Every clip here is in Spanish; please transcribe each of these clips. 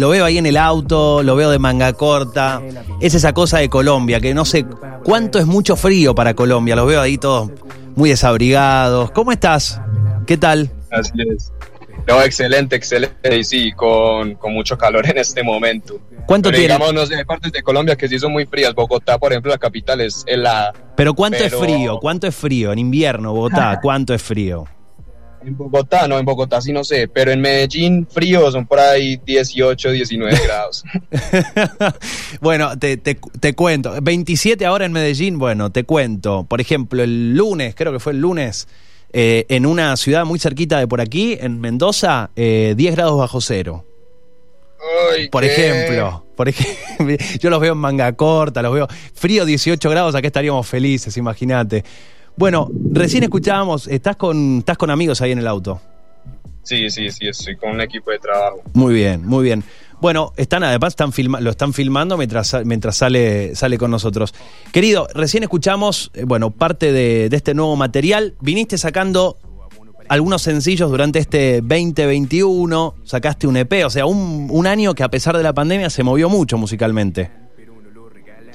lo veo ahí en el auto, lo veo de manga corta. Es esa cosa de Colombia, que no sé cuánto es mucho frío para Colombia. Los veo ahí todos muy desabrigados. ¿Cómo estás? ¿Qué tal? Así es. No, excelente, excelente. Y sí, con, con mucho calor en este momento. ¿Cuánto Pero tiene? digamos, no sé, hay partes de Colombia que sí son muy frías. Bogotá, por ejemplo, la capital es helada. Pero ¿cuánto Pero- es frío? ¿Cuánto es frío? En invierno, Bogotá, ¿cuánto es frío? En Bogotá, no, en Bogotá sí no sé, pero en Medellín frío son por ahí 18, 19 grados. bueno, te, te- te cuento. 27 ahora en Medellín, bueno, te cuento. Por ejemplo, el lunes, creo que fue el lunes, eh, en una ciudad muy cerquita de por aquí, en Mendoza, eh, 10 grados bajo cero. Ay, Por qué- ejemplo, por ejemplo, yo los veo en manga corta, los veo frío 18 grados, acá estaríamos felices, imagínate. Bueno, recién escuchábamos, estás con, estás con amigos ahí en el auto. Sí, sí, sí, estoy con un equipo de trabajo. Muy bien, muy bien. Bueno, están además están filma- lo están filmando mientras, mientras sale, sale con nosotros. Querido, recién escuchamos, eh, bueno, parte de, de este nuevo material. Viniste sacando algunos sencillos durante este 2021, sacaste un EP, o sea, un, un año que a pesar de la pandemia se movió mucho musicalmente.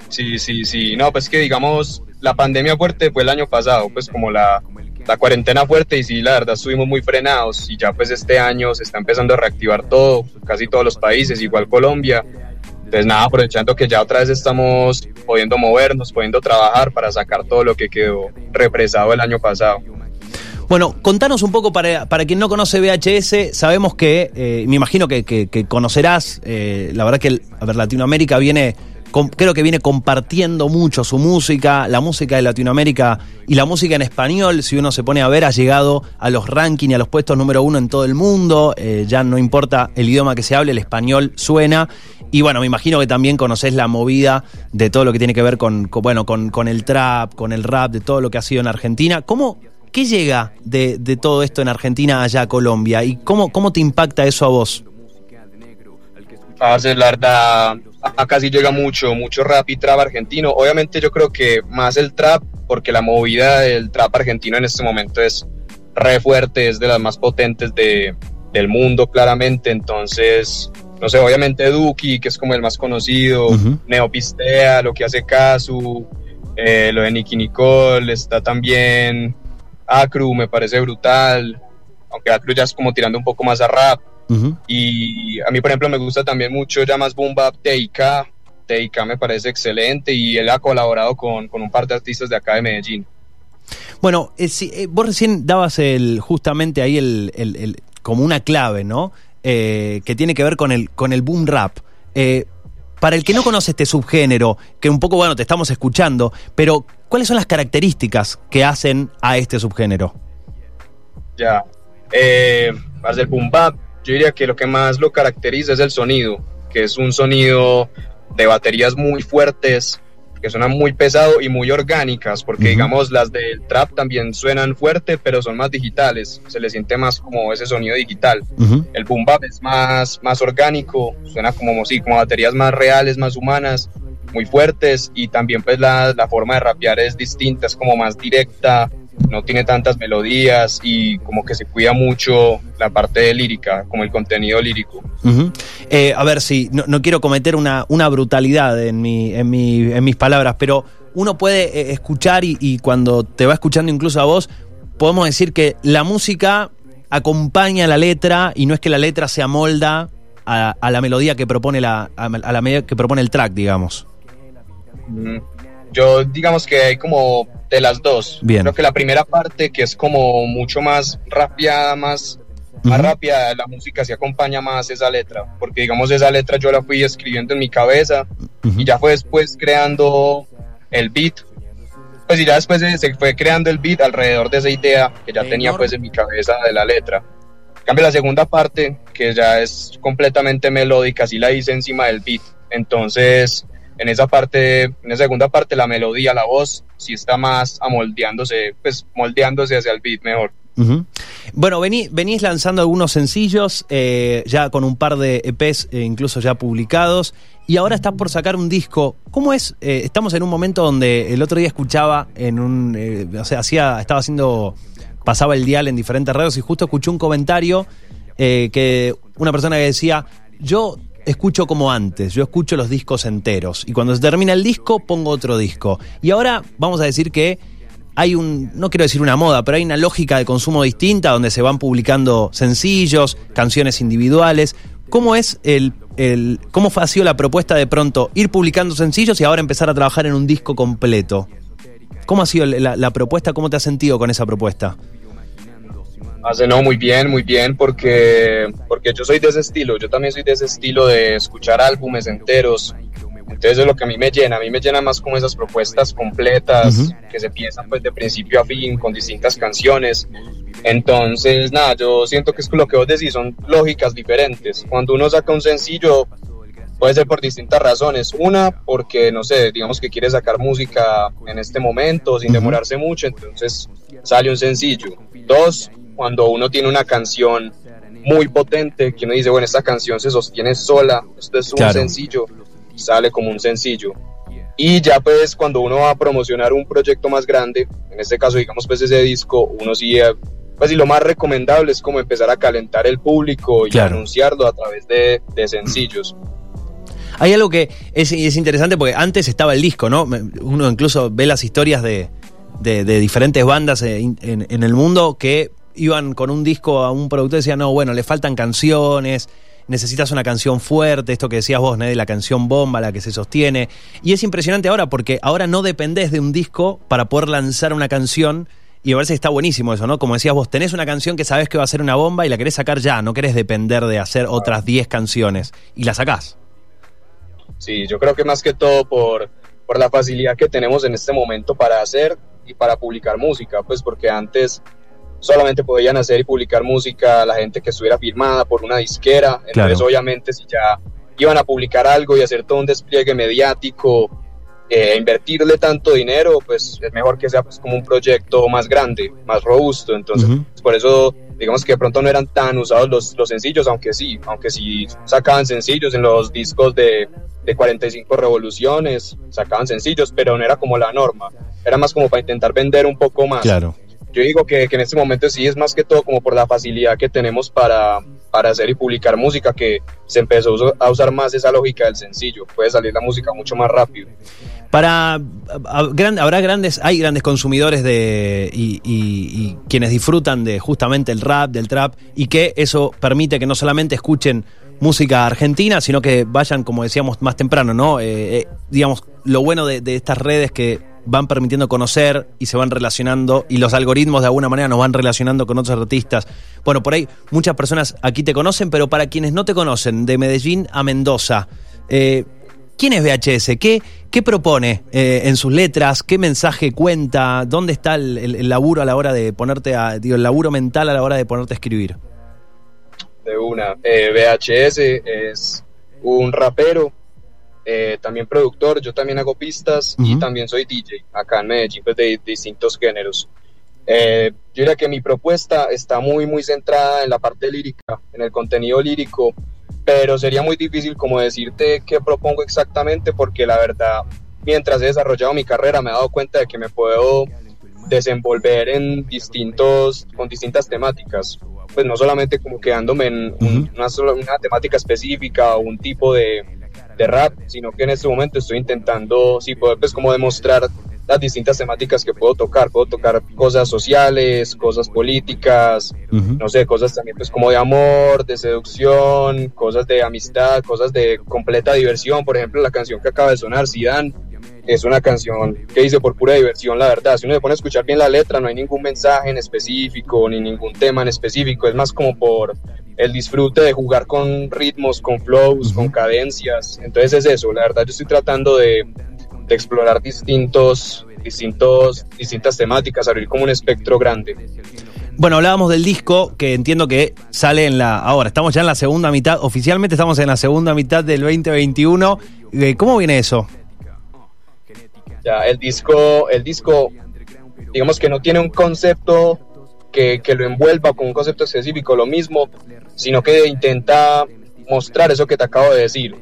Sí, sí, sí. No, pues que digamos, la pandemia fuerte fue el año pasado, pues como la, la cuarentena fuerte y sí, la verdad estuvimos muy frenados y ya pues este año se está empezando a reactivar todo, casi todos los países, igual Colombia. Entonces nada, aprovechando que ya otra vez estamos pudiendo movernos, pudiendo trabajar para sacar todo lo que quedó represado el año pasado. Bueno, contanos un poco para, para quien no conoce VHS, sabemos que, eh, me imagino que, que- que conocerás, eh, la verdad que a ver, Latinoamérica viene, creo que viene compartiendo mucho su música, la música de Latinoamérica y la música en español, si uno se pone a ver, ha llegado a los rankings y a los puestos número uno en todo el mundo, eh, ya no importa el idioma que se hable, el español suena. Y bueno, me imagino que también conocés la movida de todo lo que tiene que ver con, con, bueno, con, con el trap, con el rap, de todo lo que ha sido en Argentina. ¿Cómo, ¿Qué llega de, de todo esto en Argentina allá a Colombia? ¿Y cómo, cómo te impacta eso a vos? Parce, la verdad, acá sí llega mucho, mucho rap y trap argentino. Obviamente yo creo que más el trap, porque la movida del trap argentino en este momento es re fuerte, es de las más potentes de, del mundo, claramente. Entonces, no sé, obviamente Duki, que es como el más conocido, Ujú. Neopistea, lo que hace Casu, eh, lo de Nicky Nicole, está también Acru, me parece brutal. Aunque Acru ya es como tirando un poco más a rap. Y a mí, por ejemplo, me gusta también mucho ya más Boom Bap TIK. TIK me parece excelente y él ha colaborado con, con un par de artistas de acá de Medellín. Bueno, eh, eh, vos recién dabas el, justamente ahí el, el- el- como una clave, ¿no? Eh, que tiene que ver con el, con el boom rap. Para el que no conoce este subgénero, que un poco, bueno, te estamos escuchando, pero ¿cuáles son las características que hacen a este subgénero? Ya. Más del Boom Bap, yo diría que lo que más lo caracteriza es el sonido, que es un sonido de baterías muy fuertes, que suenan muy pesado y muy orgánicas, porque digamos las del trap también suenan fuerte, pero son más digitales, se le siente más como ese sonido digital. El boom bap es más, más orgánico, suena como, sí, como baterías más reales, más humanas, muy fuertes y también pues la, la forma de rapear es distinta, es como más directa, no tiene tantas melodías y como que se cuida mucho la parte de lírica, como el contenido lírico. Eh, a ver si no, no quiero cometer una, una brutalidad en, mi, en, mi- en mis palabras, pero uno puede eh, escuchar y, y cuando te va escuchando incluso a vos, podemos decir que la música acompaña la letra y no es que la letra se amolda a, a la melodía que propone la, a, a la melodía que propone el track, digamos. Mm, Yo digamos que hay como de las dos. Bien. Creo que la primera parte que es como mucho más rapeada, más más Ujú. rápida, la música se acompaña más esa letra, porque digamos esa letra yo la fui escribiendo en mi cabeza y ya fue después creando el beat, pues y ya después se- fue creando el beat alrededor de esa idea que ya tenía Enorme. pues en mi cabeza de la letra. En cambio la segunda parte, que ya es completamente melódica, sí la hice encima del beat, entonces en esa parte, en esa segunda parte la melodía, la voz, sí está más amoldeándose, pues moldeándose hacia el beat mejor. Bueno, vení- venís lanzando algunos sencillos, eh, ya con un par de EPs eh, incluso ya publicados, y ahora estás por sacar un disco. ¿Cómo es? Eh, estamos en un momento donde el otro día escuchaba en un, o sea, hacía, estaba haciendo, pasaba el dial en diferentes radios y justo escuché un comentario que una persona que decía, yo escucho como antes, yo escucho los discos enteros y cuando se termina el disco pongo otro disco. Y ahora vamos a decir que hay un, no quiero decir una moda, pero hay una lógica de consumo distinta donde se van publicando sencillos, canciones individuales. ¿Cómo es el, el cómo ha sido la propuesta de pronto ir publicando sencillos y ahora empezar a trabajar en un disco completo? ¿Cómo ha sido la, la propuesta? ¿Cómo te has sentido con esa propuesta? Hace no, muy bien, muy bien, porque, porque yo soy de ese estilo, yo también soy de ese estilo de escuchar álbumes enteros. Entonces es lo que a mí me llena, a mí me llena más como esas propuestas completas que se piensan pues de principio a fin con distintas canciones. Entonces, nada, yo siento que es lo que vos decís, son lógicas diferentes. Cuando uno saca un sencillo, puede ser por distintas razones. Una, porque, no sé, digamos que quiere sacar música en este momento sin demorarse mucho, entonces sale un sencillo. Dos, cuando uno tiene una canción muy potente, que uno dice, bueno, esta canción se sostiene sola, esto es un sencillo, sale como un sencillo. Y ya pues cuando uno va a promocionar un proyecto más grande, en este caso digamos pues ese disco, uno sí, eh, pues y lo más recomendable es como empezar a calentar el público y anunciarlo a través de, sencillos. Hay algo que es, interesante porque antes estaba el disco, ¿no? Uno incluso ve las historias de, diferentes bandas en, en el mundo que iban con un disco a un productor y decían, no, bueno, le faltan canciones, necesitas una canción fuerte, esto que decías vos, de la canción bomba, la que se sostiene. Y es impresionante ahora porque ahora no dependés de un disco para poder lanzar una canción. Y parece que está buenísimo eso, ¿no? Como decías vos, tenés una canción que sabes que va a ser una bomba y la querés sacar ya, no querés depender de hacer otras 10 canciones. Y la sacás. Sí, yo creo que más que todo por, por la facilidad que tenemos en este momento para hacer y para publicar música, pues porque antes solamente podían hacer y publicar música la gente que estuviera firmada por una disquera. Entonces, obviamente, si ya iban a publicar algo y hacer todo un despliegue mediático, eh, invertirle tanto dinero, pues es mejor que sea pues, como un proyecto más grande, más robusto. Entonces, por eso, digamos que de pronto no eran tan usados los, los sencillos, aunque sí, aunque sí sacaban sencillos en los discos de, de 45 revoluciones, sacaban sencillos, pero no era como la norma. Era más como para intentar vender un poco más. Claro yo digo que, en este momento sí es más que todo como por la facilidad que tenemos para, para hacer y publicar música, que se empezó a usar más esa lógica del sencillo, puede salir la música mucho más rápido. Para habrá grandes, hay grandes consumidores de y, quienes disfrutan de justamente el rap, del trap, y que eso permite que no solamente escuchen música argentina, sino que vayan, como decíamos más temprano, ¿no? Eh, eh, digamos, lo bueno de, de estas redes que van permitiendo conocer y se van relacionando y los algoritmos de alguna manera nos van relacionando con otros artistas. Bueno, por ahí muchas personas aquí te conocen, pero para quienes no te conocen, de Medellín a Mendoza, eh, ¿quién es VHS? ¿Qué, qué propone eh, en sus letras? ¿Qué mensaje cuenta? ¿Dónde está el, laburo a la hora de ponerte a, digo, el laburo mental a la hora de ponerte a escribir? De una, eh, VHS es un rapero eh, también productor, yo también hago pistas y también soy DJ acá en Medellín pues, de, distintos géneros. Eh, yo diría que mi propuesta está muy, muy centrada en la parte lírica, en el contenido lírico, pero sería muy difícil como decirte qué propongo exactamente porque la verdad, mientras he desarrollado mi carrera me he dado cuenta de que me puedo desenvolver en distintos, con distintas temáticas, pues no solamente como quedándome en una, una temática específica o un tipo de, de rap, sino que en este momento estoy intentando, sí, poder pues como demostrar las distintas temáticas que puedo tocar. Puedo tocar cosas sociales, cosas políticas, no sé, cosas también pues como de amor, de seducción, cosas de amistad, cosas de completa diversión. Por ejemplo, la canción que acaba de sonar, Zidane, es una canción que hice por pura diversión, la verdad. Si uno se pone a escuchar bien la letra, no hay ningún mensaje en específico, ni ningún tema en específico. Es más como por el disfrute de jugar con ritmos, con flows, con cadencias. Entonces es eso, la verdad yo estoy tratando de, explorar distintos, distintos, distintas temáticas, abrir como un espectro grande. Bueno, hablábamos del disco que entiendo que sale en la. Ahora, estamos ya en la segunda mitad. Oficialmente estamos en la segunda mitad del 2021. Eh, ¿Cómo viene eso? Ya, el disco, el disco, digamos que no tiene un concepto que, que, lo envuelva con un concepto específico, lo mismo, sino que intenta mostrar eso que te acabo de decir.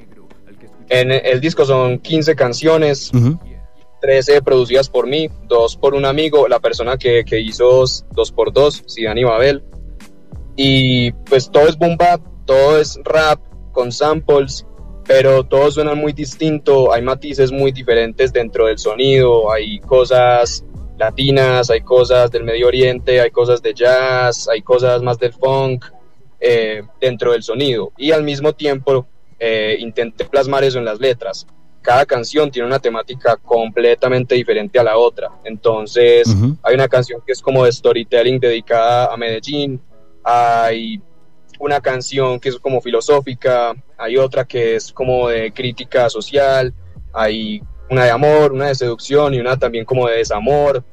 En el disco son 15 canciones, 13 producidas por mí, dos por un amigo, la persona que, que hizo dos por dos, Sidan y Babel. Y pues todo es boom bap, todo es rap con samples pero todos suenan muy distinto, hay matices muy diferentes dentro del sonido, hay cosas latinas, hay cosas del Medio Oriente, hay cosas de jazz, hay cosas más del funk eh, dentro del sonido y al mismo tiempo eh, intenté plasmar eso en las letras. Cada canción tiene una temática completamente diferente a la otra. Entonces, hay una canción que es como de storytelling dedicada a Medellín, hay una canción que es como filosófica, hay otra que es como de crítica social, hay una de amor, una de seducción y una también como de desamor.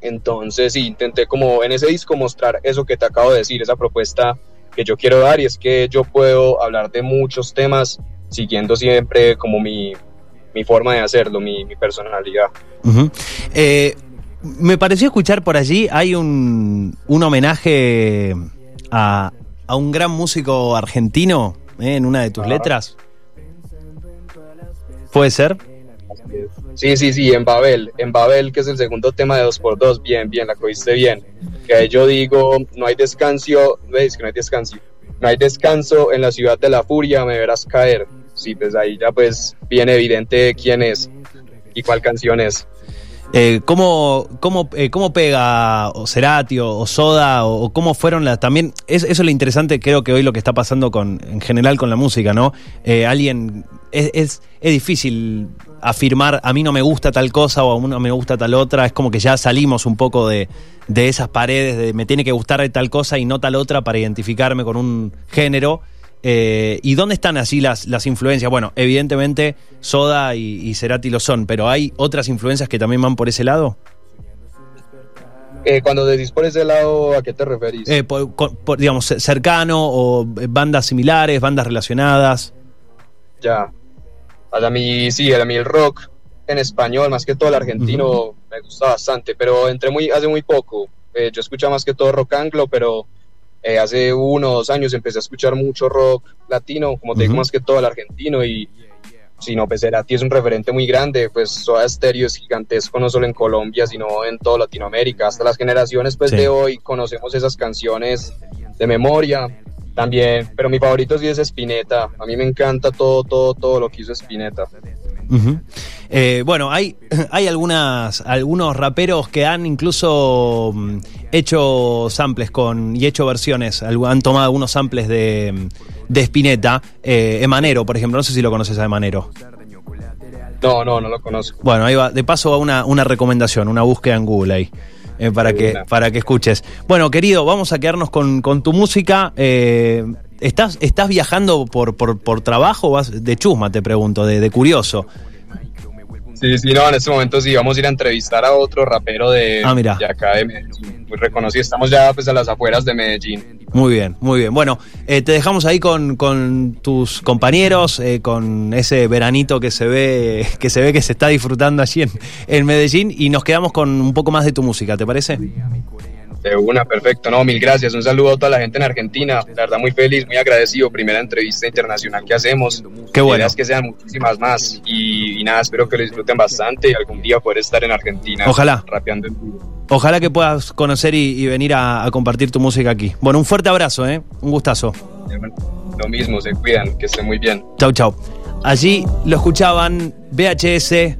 Entonces, sí, intenté como en ese disco mostrar eso que te acabo de decir, esa propuesta que yo quiero dar y es que yo puedo hablar de muchos temas siguiendo siempre como mi, forma de hacerlo, mi, personalidad. Eh, me pareció escuchar por allí, hay un, un homenaje a, a un gran músico argentino eh, en una de tus letras? ¿Puede ser? Sí, sí, sí, en Babel, en Babel, que es el segundo tema de 2x2, bien, bien, la cogiste bien. Que ahí yo digo, no hay descanso, veis que no hay descanso, no hay descanso en la ciudad de la furia, me verás caer. Sí, pues ahí ya pues bien evidente quién es y cuál canción es. Eh, ¿cómo, cómo, eh, ¿Cómo pega o Cerati o, Soda o, cómo fueron las... También, eso es lo interesante creo que hoy lo que está pasando con, en general con la música, ¿no? Eh, alguien... Es, es, es, difícil afirmar a mí no me gusta tal cosa o a mí no me gusta tal otra, es como que ya salimos un poco de, de esas paredes de me tiene que gustar tal cosa y no tal otra para identificarme con un género. Eh, ¿Y dónde están así las, las influencias? Bueno, evidentemente Soda y, Cerati lo son, pero ¿hay otras influencias que también van por ese lado? Eh, cuando decís por ese lado, ¿a qué te referís? Eh, por, digamos, cercano o bandas similares, bandas relacionadas. Ya. A mí, sí, a mí el rock en español, más que todo el argentino, me gusta bastante, pero entré muy, hace muy poco. yo escucho más que todo rock anglo, pero eh, hace uno o dos años empecé a escuchar mucho rock latino, como te digo, más que todo el argentino y si no, pues Cerati es un referente muy grande, pues Soda Stereo es gigantesco no solo en Colombia, sino en toda Latinoamérica. Hasta las generaciones pues de hoy conocemos esas canciones de memoria también, pero mi favorito sí es Spinetta. A mí me encanta todo, todo, todo lo que hizo Spinetta. Eh, bueno, hay, hay algunas, algunos raperos que han incluso mm, hecho samples con y hecho versiones, han tomado algunos samples de, de Spinetta. Eh, Emanero, por ejemplo, no sé si lo conoces a Emanero. No, no, no lo conozco. Bueno, ahí va. De paso va una, una recomendación, una búsqueda en Google ahí. Eh, para, que, para que escuches. Bueno, querido, vamos a quedarnos con, tu música. Eh, ¿estás, ¿Estás viajando por, por, por trabajo vas de chusma, te pregunto, de, de curioso? Sí, sí, no, en este momento sí vamos a ir a entrevistar a otro rapero de, ah, de acá de Medellín, muy reconocido. Estamos ya pues a las afueras de Medellín. Muy bien, muy bien. Bueno, eh, te dejamos ahí con, con tus compañeros, eh, con ese veranito que se ve que se ve que se está disfrutando allí en, en Medellín y nos quedamos con un poco más de tu música, ¿te parece? De una, perfecto. No, mil gracias. Un saludo a toda la gente en Argentina. La verdad, muy feliz, muy agradecido. Primera entrevista internacional que hacemos. Qué bueno. que sean muchísimas más. Y, nada, espero que lo disfruten bastante y algún día poder estar en Argentina. Ojalá. Rapeando en Ojalá que puedas conocer y, venir a, compartir tu música aquí. Bueno, un fuerte abrazo, ¿eh? Un gustazo. Lo mismo, se cuidan, que estén muy bien. Chau, chau. Allí lo escuchaban VHS